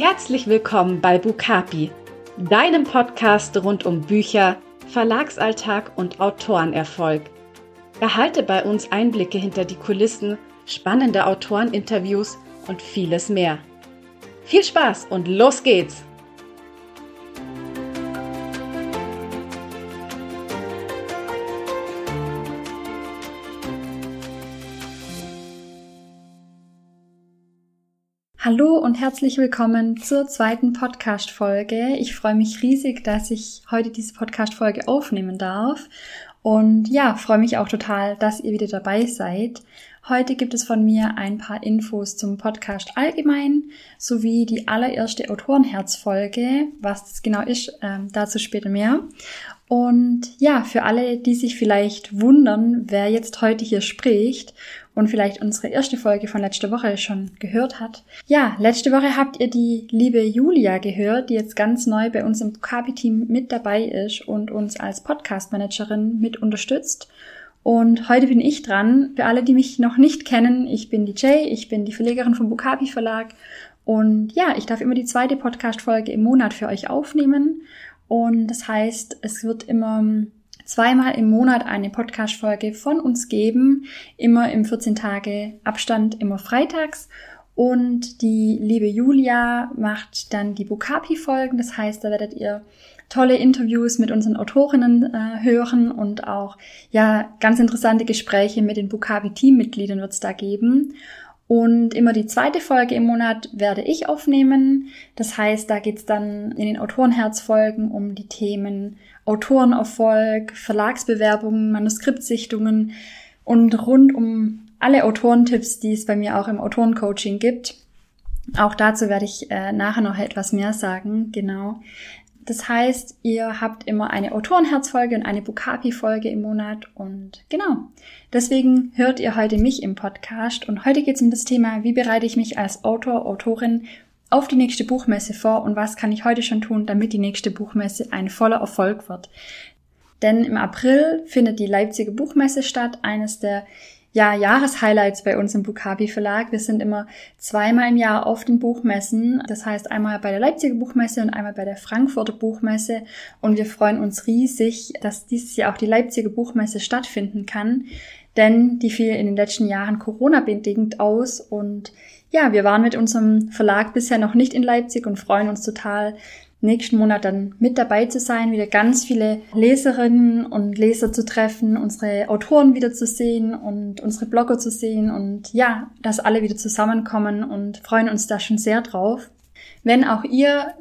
Herzlich willkommen bei Bukapi, deinem Podcast rund um Bücher, Verlagsalltag und Autorenerfolg. Erhalte bei uns Einblicke hinter die Kulissen, spannende Autoreninterviews und vieles mehr. Viel Spaß und los geht's! Herzlich willkommen zur zweiten Podcast-Folge. Ich freue mich riesig, dass ich heute diese Podcast-Folge aufnehmen darf. Und ja, freue mich auch total, dass ihr wieder dabei seid. Heute gibt es von mir ein paar Infos zum Podcast allgemein sowie die allererste Autorenherz-Folge. Was das genau ist, äh, dazu später mehr. Und ja, für alle, die sich vielleicht wundern, wer jetzt heute hier spricht und vielleicht unsere erste Folge von letzter Woche schon gehört hat. Ja, letzte Woche habt ihr die liebe Julia gehört, die jetzt ganz neu bei uns im Kapi-Team mit dabei ist und uns als Podcast-Managerin mit unterstützt. Und heute bin ich dran. Für alle, die mich noch nicht kennen, ich bin die Jay, ich bin die Verlegerin vom Bukapi Verlag. Und ja, ich darf immer die zweite Podcast-Folge im Monat für euch aufnehmen. Und das heißt, es wird immer zweimal im Monat eine Podcast-Folge von uns geben, immer im 14 Tage Abstand, immer freitags. Und die liebe Julia macht dann die Bukapi-Folgen. Das heißt, da werdet ihr tolle Interviews mit unseren Autorinnen äh, hören und auch ja ganz interessante Gespräche mit den Bukapi-Teammitgliedern wird es da geben. Und immer die zweite Folge im Monat werde ich aufnehmen. Das heißt, da geht's dann in den Autorenherzfolgen um die Themen Autorenerfolg, Verlagsbewerbungen, Manuskriptsichtungen und rund um alle Autorentipps, die es bei mir auch im Autorencoaching gibt. Auch dazu werde ich äh, nachher noch etwas mehr sagen, genau. Das heißt, ihr habt immer eine Autorenherzfolge und eine Bukapi-Folge im Monat und genau. Deswegen hört ihr heute mich im Podcast und heute geht es um das Thema, wie bereite ich mich als Autor, Autorin auf die nächste Buchmesse vor und was kann ich heute schon tun, damit die nächste Buchmesse ein voller Erfolg wird. Denn im April findet die Leipziger Buchmesse statt, eines der ja, Jahreshighlights bei uns im Bukabi Verlag. Wir sind immer zweimal im Jahr auf den Buchmessen. Das heißt einmal bei der Leipziger Buchmesse und einmal bei der Frankfurter Buchmesse. Und wir freuen uns riesig, dass dieses Jahr auch die Leipziger Buchmesse stattfinden kann. Denn die fiel in den letzten Jahren Corona-bedingt aus und ja, wir waren mit unserem Verlag bisher noch nicht in Leipzig und freuen uns total, nächsten Monat dann mit dabei zu sein, wieder ganz viele Leserinnen und Leser zu treffen, unsere Autoren wieder zu sehen und unsere Blogger zu sehen und ja, dass alle wieder zusammenkommen und freuen uns da schon sehr drauf. Wenn auch ihr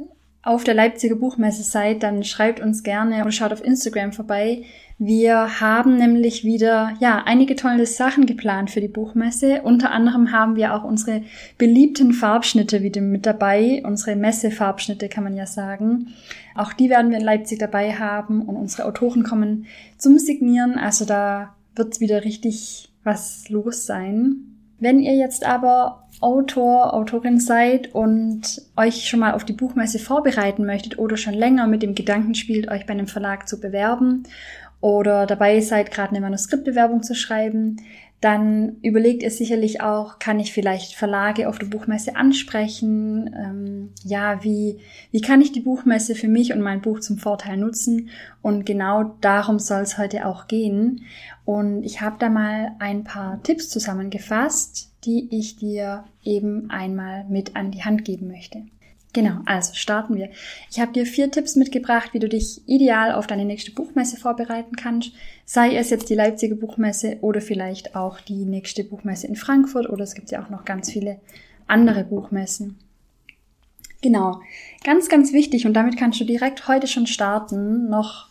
auf der Leipziger Buchmesse seid, dann schreibt uns gerne oder schaut auf Instagram vorbei. Wir haben nämlich wieder, ja, einige tolle Sachen geplant für die Buchmesse. Unter anderem haben wir auch unsere beliebten Farbschnitte wieder mit dabei. Unsere Messefarbschnitte kann man ja sagen. Auch die werden wir in Leipzig dabei haben und unsere Autoren kommen zum Signieren. Also da wird wieder richtig was los sein. Wenn ihr jetzt aber Autor, Autorin seid und euch schon mal auf die Buchmesse vorbereiten möchtet oder schon länger mit dem Gedanken spielt, euch bei einem Verlag zu bewerben oder dabei seid, gerade eine Manuskriptbewerbung zu schreiben, dann überlegt ihr sicherlich auch, kann ich vielleicht Verlage auf der Buchmesse ansprechen? Ähm, ja, wie, wie kann ich die Buchmesse für mich und mein Buch zum Vorteil nutzen? Und genau darum soll es heute auch gehen. Und ich habe da mal ein paar Tipps zusammengefasst, die ich dir eben einmal mit an die Hand geben möchte. Genau, also starten wir. Ich habe dir vier Tipps mitgebracht, wie du dich ideal auf deine nächste Buchmesse vorbereiten kannst. Sei es jetzt die Leipziger Buchmesse oder vielleicht auch die nächste Buchmesse in Frankfurt oder es gibt ja auch noch ganz viele andere Buchmessen. Genau, ganz, ganz wichtig und damit kannst du direkt heute schon starten, noch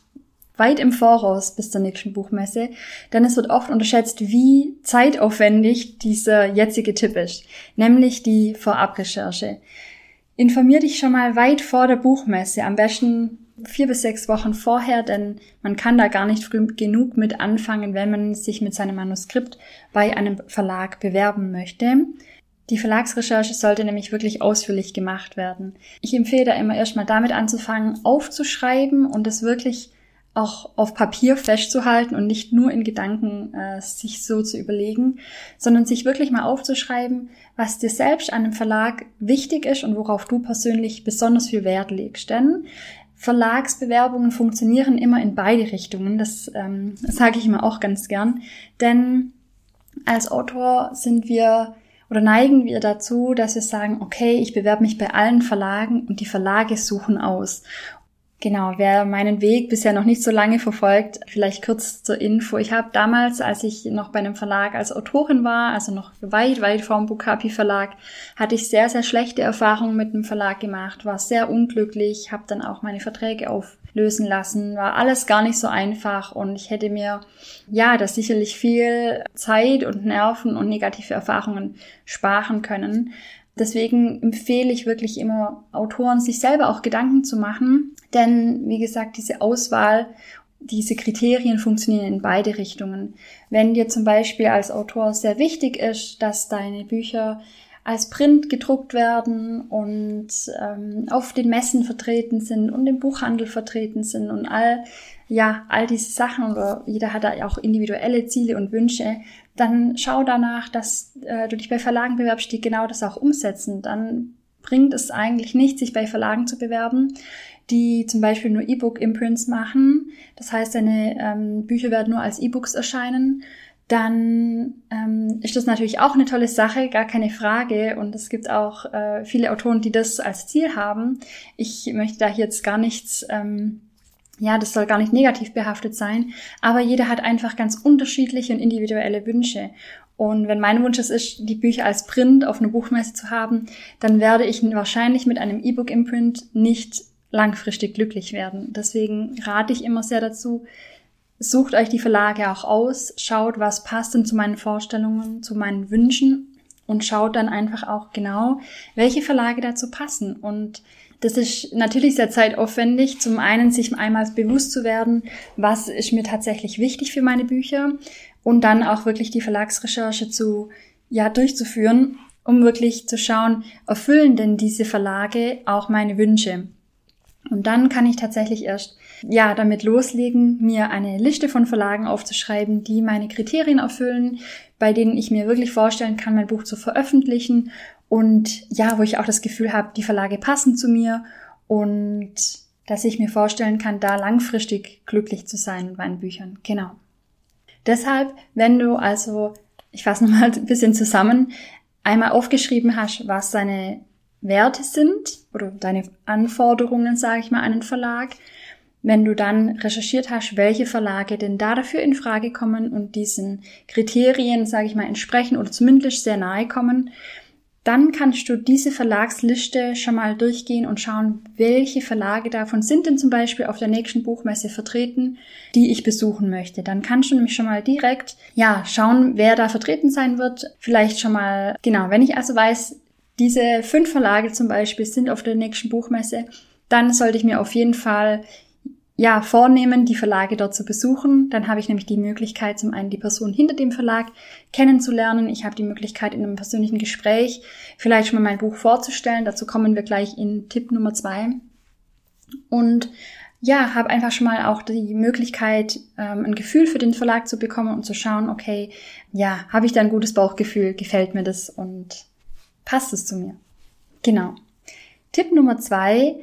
weit im Voraus bis zur nächsten Buchmesse, denn es wird oft unterschätzt, wie zeitaufwendig dieser jetzige Tipp ist, nämlich die Vorabrecherche. Informier dich schon mal weit vor der Buchmesse, am besten vier bis sechs Wochen vorher, denn man kann da gar nicht früh genug mit anfangen, wenn man sich mit seinem Manuskript bei einem Verlag bewerben möchte. Die Verlagsrecherche sollte nämlich wirklich ausführlich gemacht werden. Ich empfehle da immer erstmal damit anzufangen, aufzuschreiben und es wirklich auch auf Papier festzuhalten und nicht nur in Gedanken äh, sich so zu überlegen, sondern sich wirklich mal aufzuschreiben, was dir selbst an einem Verlag wichtig ist und worauf du persönlich besonders viel Wert legst. Denn Verlagsbewerbungen funktionieren immer in beide Richtungen. Das, ähm, sage ich immer auch ganz gern. Denn als Autor sind wir oder neigen wir dazu, dass wir sagen, okay, ich bewerbe mich bei allen Verlagen und die Verlage suchen aus. Genau, wer meinen Weg bisher noch nicht so lange verfolgt, vielleicht kurz zur Info. Ich habe damals, als ich noch bei einem Verlag als Autorin war, also noch weit, weit vorm Bukapi Verlag, hatte ich sehr, sehr schlechte Erfahrungen mit dem Verlag gemacht, war sehr unglücklich, habe dann auch meine Verträge auflösen lassen, war alles gar nicht so einfach und ich hätte mir, ja, das sicherlich viel Zeit und Nerven und negative Erfahrungen sparen können. Deswegen empfehle ich wirklich immer Autoren, sich selber auch Gedanken zu machen. Denn, wie gesagt, diese Auswahl, diese Kriterien funktionieren in beide Richtungen. Wenn dir zum Beispiel als Autor sehr wichtig ist, dass deine Bücher als Print gedruckt werden und ähm, auf den Messen vertreten sind und im Buchhandel vertreten sind und all ja all diese Sachen oder jeder hat da auch individuelle Ziele und Wünsche, dann schau danach, dass äh, du dich bei Verlagen bewerbst, die genau das auch umsetzen. Dann bringt es eigentlich nicht, sich bei Verlagen zu bewerben, die zum Beispiel nur E-Book-Imprints machen. Das heißt, deine ähm, Bücher werden nur als E-Books erscheinen. Dann ähm, ist das natürlich auch eine tolle Sache, gar keine Frage. Und es gibt auch äh, viele Autoren, die das als Ziel haben. Ich möchte da jetzt gar nichts ähm, ja, das soll gar nicht negativ behaftet sein, aber jeder hat einfach ganz unterschiedliche und individuelle Wünsche. Und wenn mein Wunsch es ist, die Bücher als Print auf einer Buchmesse zu haben, dann werde ich wahrscheinlich mit einem E-Book-Imprint nicht langfristig glücklich werden. Deswegen rate ich immer sehr dazu, sucht euch die Verlage auch aus, schaut, was passt denn zu meinen Vorstellungen, zu meinen Wünschen und schaut dann einfach auch genau, welche Verlage dazu passen. Und das ist natürlich sehr zeitaufwendig. Zum einen sich einmal bewusst zu werden, was ist mir tatsächlich wichtig für meine Bücher und dann auch wirklich die Verlagsrecherche zu, ja, durchzuführen, um wirklich zu schauen, erfüllen denn diese Verlage auch meine Wünsche? Und dann kann ich tatsächlich erst ja damit loslegen, mir eine Liste von Verlagen aufzuschreiben, die meine Kriterien erfüllen, bei denen ich mir wirklich vorstellen kann, mein Buch zu veröffentlichen und ja, wo ich auch das Gefühl habe, die Verlage passen zu mir und dass ich mir vorstellen kann, da langfristig glücklich zu sein mit meinen Büchern. Genau. Deshalb, wenn du also, ich fasse nochmal ein bisschen zusammen, einmal aufgeschrieben hast, was deine Werte sind oder deine Anforderungen, sage ich mal, an einen Verlag, wenn du dann recherchiert hast, welche Verlage denn da dafür in Frage kommen und diesen Kriterien, sage ich mal, entsprechen oder zumindest sehr nahe kommen, dann kannst du diese Verlagsliste schon mal durchgehen und schauen, welche Verlage davon sind denn zum Beispiel auf der nächsten Buchmesse vertreten, die ich besuchen möchte. Dann kannst du nämlich schon mal direkt, ja, schauen, wer da vertreten sein wird. Vielleicht schon mal, genau, wenn ich also weiß, diese fünf Verlage zum Beispiel sind auf der nächsten Buchmesse, dann sollte ich mir auf jeden Fall ja, vornehmen, die Verlage dort zu besuchen. Dann habe ich nämlich die Möglichkeit, zum einen die Person hinter dem Verlag kennenzulernen. Ich habe die Möglichkeit, in einem persönlichen Gespräch vielleicht schon mal mein Buch vorzustellen. Dazu kommen wir gleich in Tipp Nummer zwei. Und ja, habe einfach schon mal auch die Möglichkeit, ähm, ein Gefühl für den Verlag zu bekommen und zu schauen, okay, ja, habe ich da ein gutes Bauchgefühl, gefällt mir das und passt es zu mir. Genau. Tipp Nummer zwei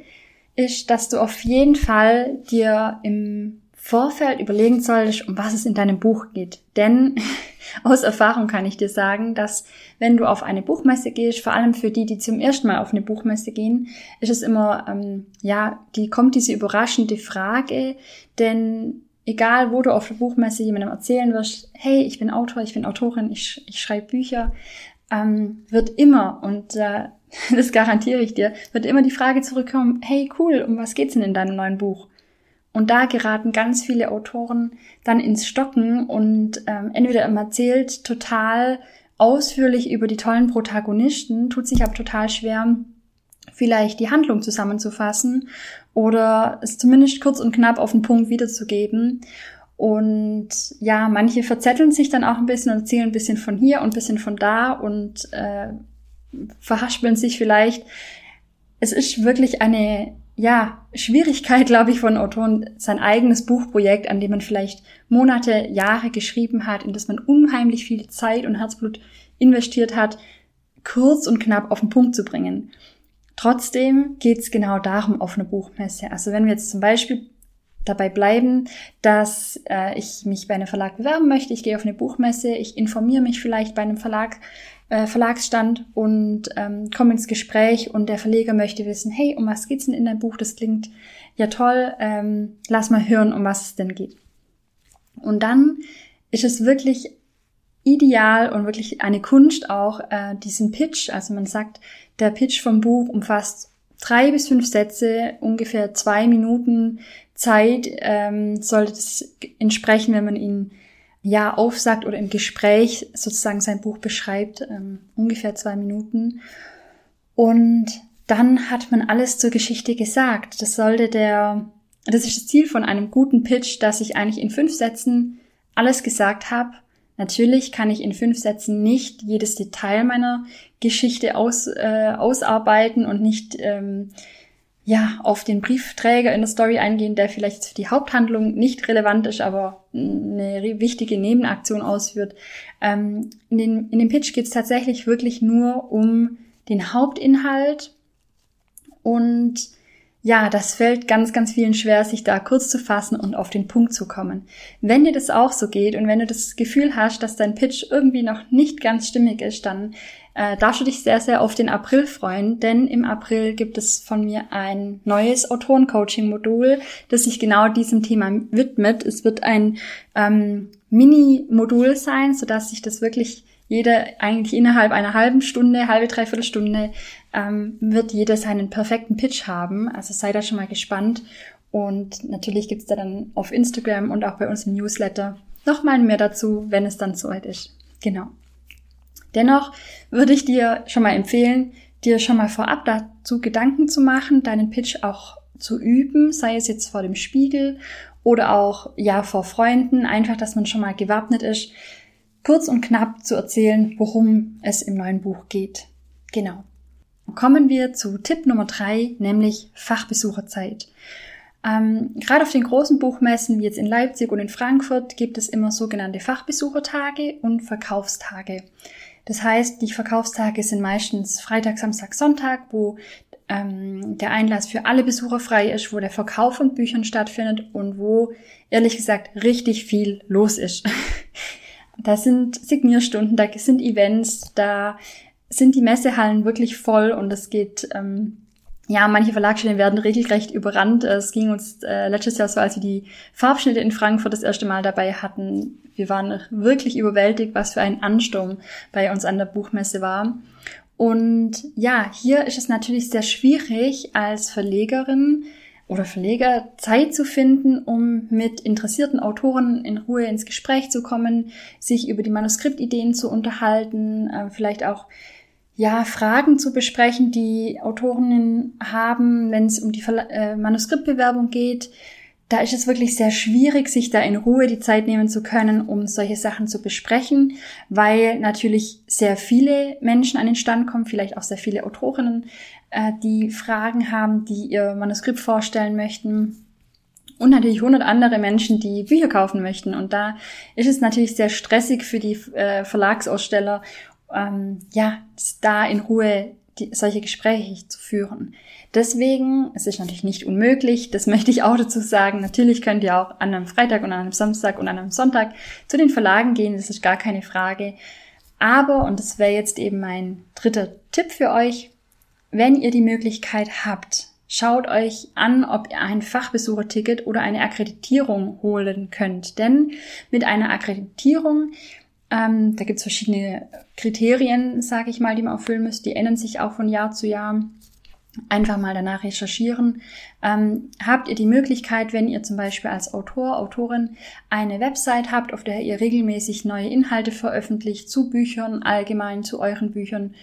ist, dass du auf jeden Fall dir im Vorfeld überlegen solltest, um was es in deinem Buch geht. Denn aus Erfahrung kann ich dir sagen, dass wenn du auf eine Buchmesse gehst, vor allem für die, die zum ersten Mal auf eine Buchmesse gehen, ist es immer, ähm, ja, die kommt diese überraschende Frage, denn egal wo du auf der Buchmesse jemandem erzählen wirst, hey, ich bin Autor, ich bin Autorin, ich, ich schreibe Bücher, ähm, wird immer, und äh, das garantiere ich dir, wird immer die Frage zurückkommen, hey cool, um was geht's denn in deinem neuen Buch? Und da geraten ganz viele Autoren dann ins Stocken und ähm, entweder man erzählt total ausführlich über die tollen Protagonisten, tut sich aber total schwer, vielleicht die Handlung zusammenzufassen oder es zumindest kurz und knapp auf den Punkt wiederzugeben. Und ja, manche verzetteln sich dann auch ein bisschen und erzählen ein bisschen von hier und ein bisschen von da und äh, verhaspeln sich vielleicht. Es ist wirklich eine ja, Schwierigkeit, glaube ich, von Autoren, sein eigenes Buchprojekt, an dem man vielleicht Monate, Jahre geschrieben hat, in das man unheimlich viel Zeit und Herzblut investiert hat, kurz und knapp auf den Punkt zu bringen. Trotzdem geht es genau darum auf einer Buchmesse. Also wenn wir jetzt zum Beispiel dabei bleiben, dass äh, ich mich bei einem Verlag bewerben möchte, ich gehe auf eine Buchmesse, ich informiere mich vielleicht bei einem Verlag, äh, Verlagsstand und ähm, komme ins Gespräch und der Verleger möchte wissen, hey, um was geht's denn in deinem Buch? Das klingt ja toll, ähm, lass mal hören, um was es denn geht. Und dann ist es wirklich ideal und wirklich eine Kunst auch, äh, diesen Pitch, also man sagt, der Pitch vom Buch umfasst drei bis fünf Sätze, ungefähr zwei Minuten Zeit ähm, sollte das entsprechen, wenn man ihn ja aufsagt oder im Gespräch sozusagen sein Buch beschreibt, ähm, ungefähr zwei Minuten. Und dann hat man alles zur Geschichte gesagt. Das sollte der, das ist das Ziel von einem guten Pitch, dass ich eigentlich in fünf Sätzen alles gesagt habe. Natürlich kann ich in fünf Sätzen nicht jedes Detail meiner Geschichte aus, äh, ausarbeiten und nicht ähm, ja, auf den Briefträger in der Story eingehen, der vielleicht für die Haupthandlung nicht relevant ist, aber eine wichtige Nebenaktion ausführt. Ähm, in, den, in dem Pitch geht es tatsächlich wirklich nur um den Hauptinhalt und ja, das fällt ganz, ganz vielen schwer, sich da kurz zu fassen und auf den Punkt zu kommen. Wenn dir das auch so geht und wenn du das Gefühl hast, dass dein Pitch irgendwie noch nicht ganz stimmig ist, dann äh, darfst du dich sehr, sehr auf den April freuen, denn im April gibt es von mir ein neues Autorencoaching-Modul, das sich genau diesem Thema widmet. Es wird ein ähm, Mini-Modul sein, sodass sich das wirklich jeder eigentlich innerhalb einer halben Stunde, halbe, dreiviertel Stunde ähm, wird jeder seinen perfekten Pitch haben. Also sei da schon mal gespannt. Und natürlich gibt's da dann auf Instagram und auch bei uns im Newsletter nochmal mehr dazu, wenn es dann soweit ist. Genau. Dennoch würde ich dir schon mal empfehlen, dir schon mal vorab dazu Gedanken zu machen, deinen Pitch auch zu üben, sei es jetzt vor dem Spiegel oder auch ja vor Freunden, einfach, dass man schon mal gewappnet ist, kurz und knapp zu erzählen, worum es im neuen Buch geht. Genau. Kommen wir zu Tipp Nummer drei, nämlich Fachbesucherzeit. Ähm, gerade auf den großen Buchmessen wie jetzt in Leipzig und in Frankfurt gibt es immer sogenannte Fachbesuchertage und Verkaufstage. Das heißt, die Verkaufstage sind meistens Freitag, Samstag, Sonntag, wo ähm, der Einlass für alle Besucher frei ist, wo der Verkauf von Büchern stattfindet und wo, ehrlich gesagt, richtig viel los ist. da sind Signierstunden, da sind Events, da sind die Messehallen wirklich voll und es geht ähm, ja, manche Verlagsstellen werden regelrecht überrannt. Es ging uns äh, letztes Jahr so, als wir die Farbschnitte in Frankfurt das erste Mal dabei hatten. Wir waren wirklich überwältigt, was für ein Ansturm bei uns an der Buchmesse war. Und ja, hier ist es natürlich sehr schwierig als Verlegerin oder Verleger Zeit zu finden, um mit interessierten Autoren in Ruhe ins Gespräch zu kommen, sich über die Manuskriptideen zu unterhalten, äh, vielleicht auch ja, Fragen zu besprechen, die Autorinnen haben, wenn es um die Verla äh, Manuskriptbewerbung geht. Da ist es wirklich sehr schwierig, sich da in Ruhe die Zeit nehmen zu können, um solche Sachen zu besprechen, weil natürlich sehr viele Menschen an den Stand kommen, vielleicht auch sehr viele Autorinnen, äh, die Fragen haben, die ihr Manuskript vorstellen möchten. Und natürlich hundert andere Menschen, die Bücher kaufen möchten. Und da ist es natürlich sehr stressig für die äh, Verlagsaussteller ähm, ja, da in Ruhe die, solche Gespräche zu führen. Deswegen, es ist natürlich nicht unmöglich, das möchte ich auch dazu sagen. Natürlich könnt ihr auch an einem Freitag und an einem Samstag und an einem Sonntag zu den Verlagen gehen, das ist gar keine Frage. Aber, und das wäre jetzt eben mein dritter Tipp für euch, wenn ihr die Möglichkeit habt, schaut euch an, ob ihr ein Fachbesucherticket oder eine Akkreditierung holen könnt. Denn mit einer Akkreditierung ähm, da gibt es verschiedene Kriterien, sage ich mal, die man erfüllen müsst. Die ändern sich auch von Jahr zu Jahr. Einfach mal danach recherchieren. Ähm, habt ihr die Möglichkeit, wenn ihr zum Beispiel als Autor, Autorin eine Website habt, auf der ihr regelmäßig neue Inhalte veröffentlicht zu Büchern, allgemein zu euren Büchern,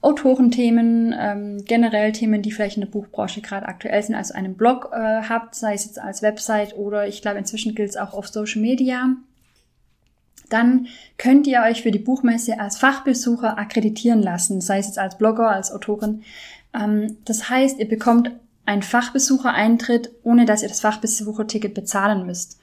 Autorenthemen, ähm, generell Themen, die vielleicht in der Buchbranche gerade aktuell sind, also einen Blog äh, habt, sei es jetzt als Website oder ich glaube inzwischen gilt es auch auf Social Media dann könnt ihr euch für die Buchmesse als Fachbesucher akkreditieren lassen, sei es jetzt als Blogger, als Autorin. Ähm, das heißt, ihr bekommt ein Fachbesuchereintritt, ohne dass ihr das Fachbesucherticket bezahlen müsst.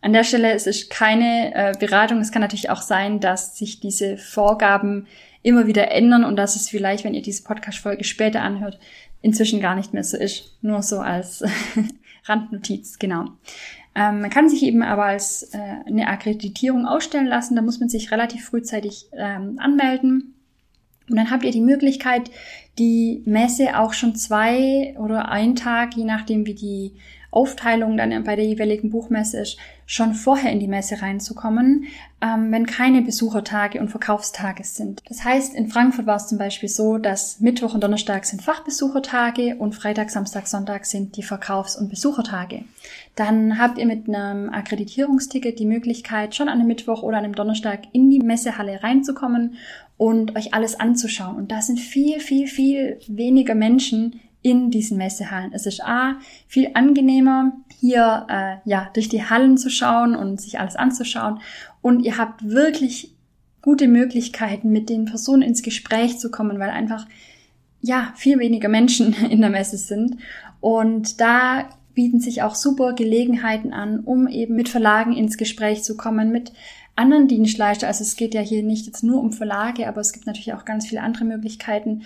An der Stelle es ist keine äh, Beratung. Es kann natürlich auch sein, dass sich diese Vorgaben immer wieder ändern und dass es vielleicht, wenn ihr diese Podcast-Folge später anhört, inzwischen gar nicht mehr so ist. Nur so als Randnotiz, genau. Ähm, man kann sich eben aber als äh, eine Akkreditierung ausstellen lassen. Da muss man sich relativ frühzeitig ähm, anmelden. Und dann habt ihr die Möglichkeit, die Messe auch schon zwei oder ein Tag, je nachdem wie die Aufteilung dann bei der jeweiligen Buchmesse ist, schon vorher in die Messe reinzukommen, ähm, wenn keine Besuchertage und Verkaufstage sind. Das heißt, in Frankfurt war es zum Beispiel so, dass Mittwoch und Donnerstag sind Fachbesuchertage und Freitag, Samstag, Sonntag sind die Verkaufs- und Besuchertage. Dann habt ihr mit einem Akkreditierungsticket die Möglichkeit, schon an einem Mittwoch oder an einem Donnerstag in die Messehalle reinzukommen und euch alles anzuschauen. Und da sind viel, viel, viel weniger Menschen in diesen Messehallen. Es ist A, viel angenehmer, hier äh, ja durch die Hallen zu schauen und sich alles anzuschauen. Und ihr habt wirklich gute Möglichkeiten, mit den Personen ins Gespräch zu kommen, weil einfach ja viel weniger Menschen in der Messe sind. Und da bieten sich auch super Gelegenheiten an, um eben mit Verlagen ins Gespräch zu kommen, mit anderen Dienstleister. Also es geht ja hier nicht jetzt nur um Verlage, aber es gibt natürlich auch ganz viele andere Möglichkeiten,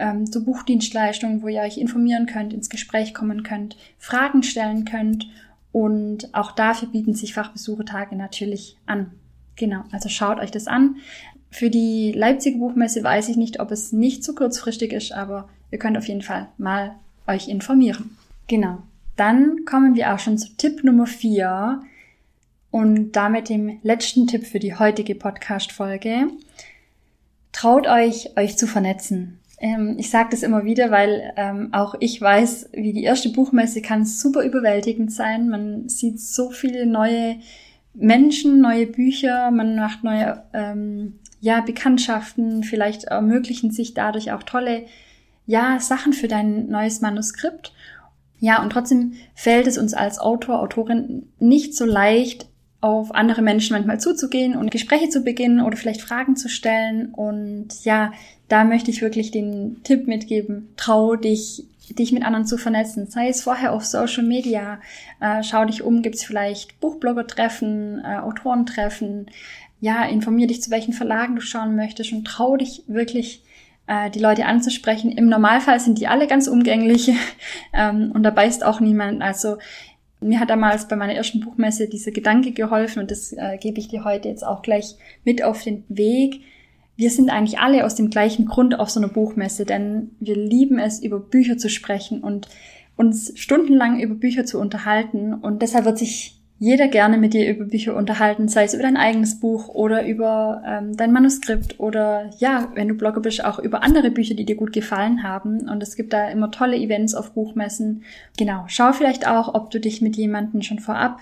ähm, zu Buchdienstleistungen, wo ihr euch informieren könnt, ins Gespräch kommen könnt, Fragen stellen könnt und auch dafür bieten sich Fachbesuchertage natürlich an. Genau, also schaut euch das an. Für die Leipziger Buchmesse weiß ich nicht, ob es nicht zu kurzfristig ist, aber ihr könnt auf jeden Fall mal euch informieren. Genau. Dann kommen wir auch schon zu Tipp Nummer vier und damit dem letzten Tipp für die heutige Podcast-Folge. Traut euch, euch zu vernetzen. Ähm, ich sage das immer wieder, weil ähm, auch ich weiß, wie die erste Buchmesse kann super überwältigend sein. Man sieht so viele neue Menschen, neue Bücher, man macht neue ähm, ja, Bekanntschaften, vielleicht ermöglichen sich dadurch auch tolle ja, Sachen für dein neues Manuskript. Ja, und trotzdem fällt es uns als Autor, Autorin nicht so leicht, auf andere Menschen manchmal zuzugehen und Gespräche zu beginnen oder vielleicht Fragen zu stellen. Und ja, da möchte ich wirklich den Tipp mitgeben, trau dich, dich mit anderen zu vernetzen. Sei es vorher auf Social Media, äh, schau dich um, gibt's vielleicht Buchblogger-Treffen, äh, Autorentreffen. Ja, informier dich, zu welchen Verlagen du schauen möchtest und trau dich wirklich äh, die Leute anzusprechen. Im Normalfall sind die alle ganz umgänglich ähm, und da beißt auch niemand. Also mir hat damals bei meiner ersten Buchmesse dieser Gedanke geholfen und das äh, gebe ich dir heute jetzt auch gleich mit auf den Weg wir sind eigentlich alle aus dem gleichen Grund auf so einer Buchmesse, denn wir lieben es, über Bücher zu sprechen und uns stundenlang über Bücher zu unterhalten. Und deshalb wird sich jeder gerne mit dir über Bücher unterhalten, sei es über dein eigenes Buch oder über ähm, dein Manuskript oder ja, wenn du Blogger bist, auch über andere Bücher, die dir gut gefallen haben. Und es gibt da immer tolle Events auf Buchmessen. Genau, schau vielleicht auch, ob du dich mit jemandem schon vorab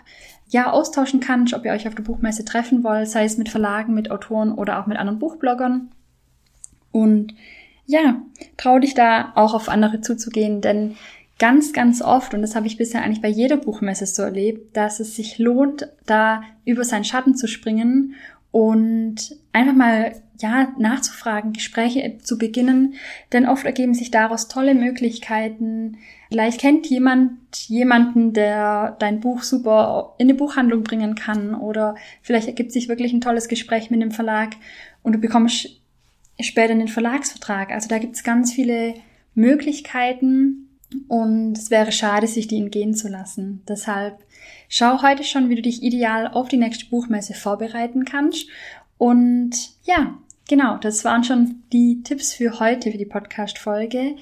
ja austauschen kannst, ob ihr euch auf der Buchmesse treffen wollt, sei es mit Verlagen, mit Autoren oder auch mit anderen Buchbloggern. Und ja, trau dich da auch auf andere zuzugehen, denn ganz, ganz oft, und das habe ich bisher eigentlich bei jeder Buchmesse so erlebt, dass es sich lohnt, da über seinen Schatten zu springen und einfach mal ja nachzufragen, Gespräche zu beginnen, denn oft ergeben sich daraus tolle Möglichkeiten. Vielleicht kennt jemand jemanden, der dein Buch super in eine Buchhandlung bringen kann oder vielleicht ergibt sich wirklich ein tolles Gespräch mit dem Verlag und du bekommst später einen Verlagsvertrag. Also da gibt es ganz viele Möglichkeiten und es wäre schade, sich die entgehen zu lassen. Deshalb schau heute schon, wie du dich ideal auf die nächste Buchmesse vorbereiten kannst. Und ja, genau, das waren schon die Tipps für heute, für die Podcast-Folge.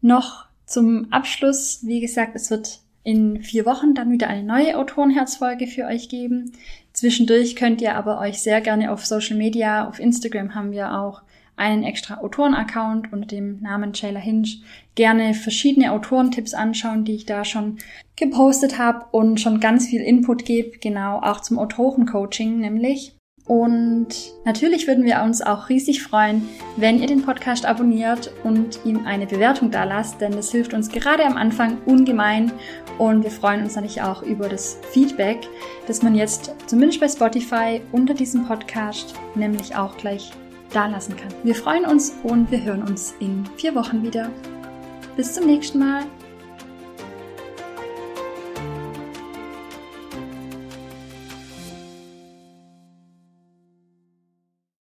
Noch zum Abschluss, wie gesagt, es wird in vier Wochen dann wieder eine neue Autorenherzfolge für euch geben. Zwischendurch könnt ihr aber euch sehr gerne auf Social Media, auf Instagram haben wir auch einen extra Autoren-Account unter dem Namen Jayla Hinch gerne verschiedene Autorentipps anschauen, die ich da schon gepostet habe und schon ganz viel Input gebe, genau auch zum Autorencoaching nämlich. Und natürlich würden wir uns auch riesig freuen, wenn ihr den Podcast abonniert und ihm eine Bewertung da lasst, denn das hilft uns gerade am Anfang ungemein und wir freuen uns natürlich auch über das Feedback, das man jetzt zumindest bei Spotify unter diesem Podcast nämlich auch gleich dalassen kann. Wir freuen uns und wir hören uns in vier Wochen wieder. Bis zum nächsten Mal.